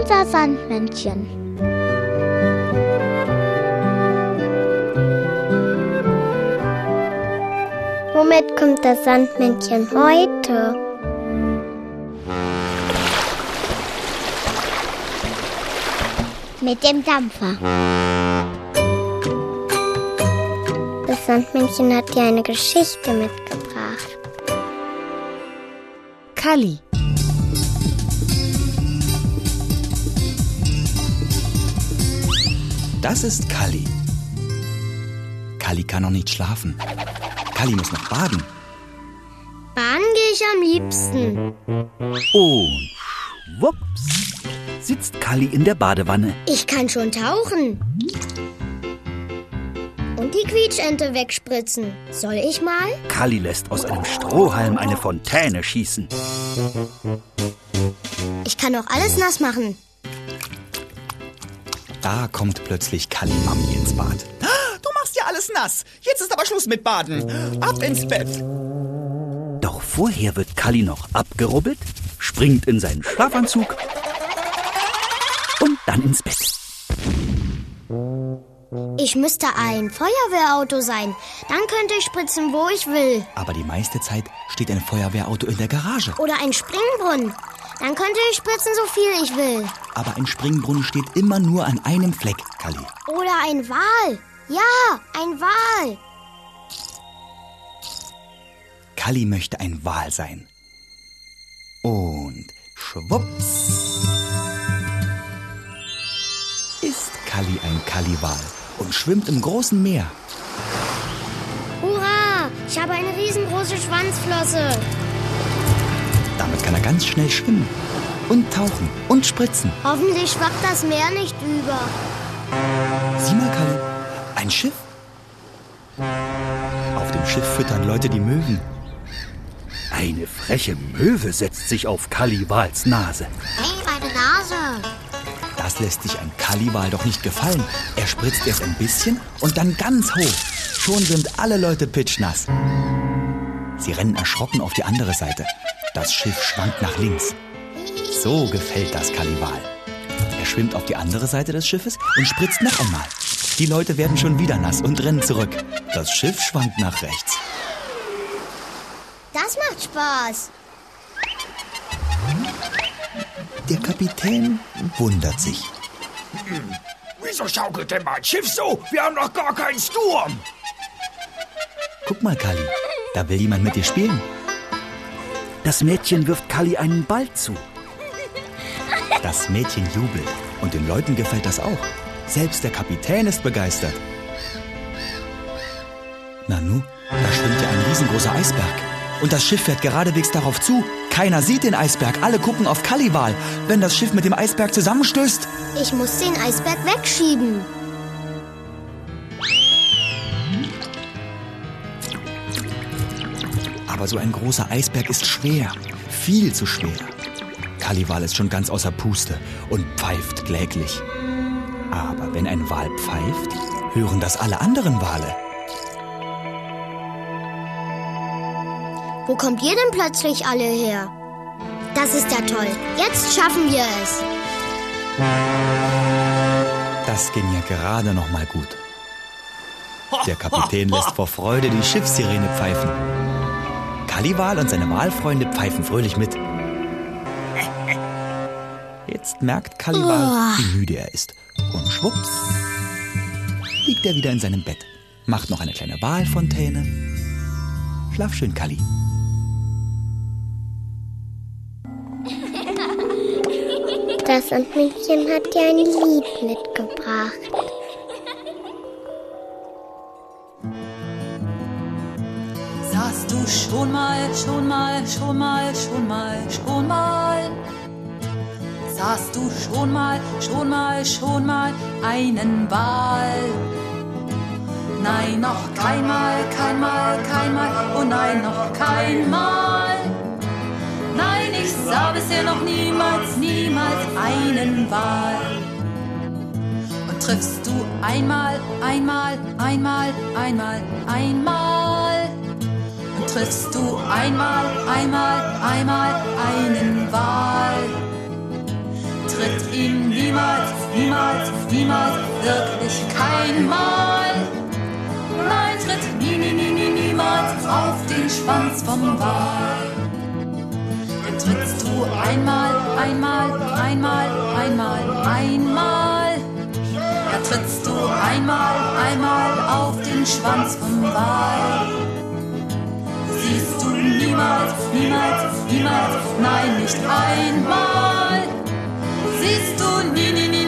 unser Sandmännchen. Womit kommt das Sandmännchen heute? Mit dem Dampfer. Das Sandmännchen hat dir eine Geschichte mitgebracht. Kalli. Das ist Kalli. Kalli kann noch nicht schlafen. Kalli muss noch baden. Baden gehe ich am liebsten. Und schwupps sitzt Kalli in der Badewanne. Ich kann schon tauchen. Und die Quietschente wegspritzen. Soll ich mal? Kalli lässt aus einem Strohhalm eine Fontäne schießen. Ich kann auch alles nass machen. Da kommt plötzlich Kalli Mami ins Bad. Du machst ja alles nass. Jetzt ist aber Schluss mit Baden. Ab ins Bett. Doch vorher wird Kalli noch abgerubbelt, springt in seinen Schlafanzug und dann ins Bett. Ich müsste ein Feuerwehrauto sein. Dann könnte ich spritzen, wo ich will. Aber die meiste Zeit steht ein Feuerwehrauto in der Garage. Oder ein Springbrunnen. Dann könnte ich spritzen, so viel ich will. Aber ein Springbrunnen steht immer nur an einem Fleck, Kalli. Oder ein Wal. Ja, ein Wal. Kalli möchte ein Wal sein. Und schwupps ist Kalli ein Kalliwal und schwimmt im großen Meer. Hurra! Ich habe eine riesengroße Schwanzflosse. Damit kann er ganz schnell schwimmen und tauchen und spritzen. Hoffentlich schwappt das Meer nicht über. Sieh mal, Kalli, ein Schiff. Auf dem Schiff füttern Leute die Möwen. Eine freche Möwe setzt sich auf Nase. Hey, meine Nase. Das lässt sich ein Kalliwal doch nicht gefallen. Er spritzt erst ein bisschen und dann ganz hoch. Schon sind alle Leute pitschnass. Sie rennen erschrocken auf die andere Seite. Das Schiff schwankt nach links. So gefällt das Kalliwal. Er schwimmt auf die andere Seite des Schiffes und spritzt noch einmal. Die Leute werden schon wieder nass und rennen zurück. Das Schiff schwankt nach rechts. Das macht Spaß. Kapitän wundert sich. Wieso schaukelt denn mein Schiff so? Wir haben noch gar keinen Sturm. Guck mal, Kalli, da will jemand mit dir spielen. Das Mädchen wirft Kalli einen Ball zu. Das Mädchen jubelt und den Leuten gefällt das auch. Selbst der Kapitän ist begeistert. Nanu, da schwimmt ja ein riesengroßer Eisberg. Und das Schiff fährt geradewegs darauf zu. Keiner sieht den Eisberg, alle gucken auf Kalliwal. Wenn das Schiff mit dem Eisberg zusammenstößt, Ich muss den Eisberg wegschieben. aber so ein großer Eisberg ist schwer, viel zu schwer. Kalliwal ist schon ganz außer Puste und pfeift kläglich. Aber wenn ein Wal pfeift, hören das alle anderen Wale. Wo kommt ihr denn plötzlich alle her? Das ist ja toll. Jetzt schaffen wir es. Das ging ja gerade noch mal gut. Der Kapitän lässt vor Freude die Schiffssirene pfeifen. Kalliwal und seine Walfreunde pfeifen fröhlich mit. Jetzt merkt Kalliwal, wie müde er ist. Und schwupps liegt er wieder in seinem Bett, macht noch eine kleine Walfontäne. Schlaf schön, Kalli. Das Sandmännchen hat dir ein Lied mitgebracht. Sahst du schon mal, schon mal, schon mal, schon mal, schon mal? Sahst du schon mal, schon mal, schon mal einen Wal? Nein, noch keinmal, keinmal, keinmal, oh nein, noch keinmal. Sah bisher noch niemals, niemals einen Wal. Und triffst du einmal, einmal, einmal, einmal, einmal. Und triffst du einmal, einmal, einmal einen Wal. tritt ihm niemals, niemals, niemals, wirklich kein Mal. Nein, tritt nie, nie, nie, nie, niemals auf den Schwanz vom Wal. Trittst du einmal, einmal, einmal, einmal, einmal, da trittst du einmal, einmal auf den Schwanz vom Wal. Siehst du niemals, niemals, niemals, nein, nicht einmal. Siehst du niemals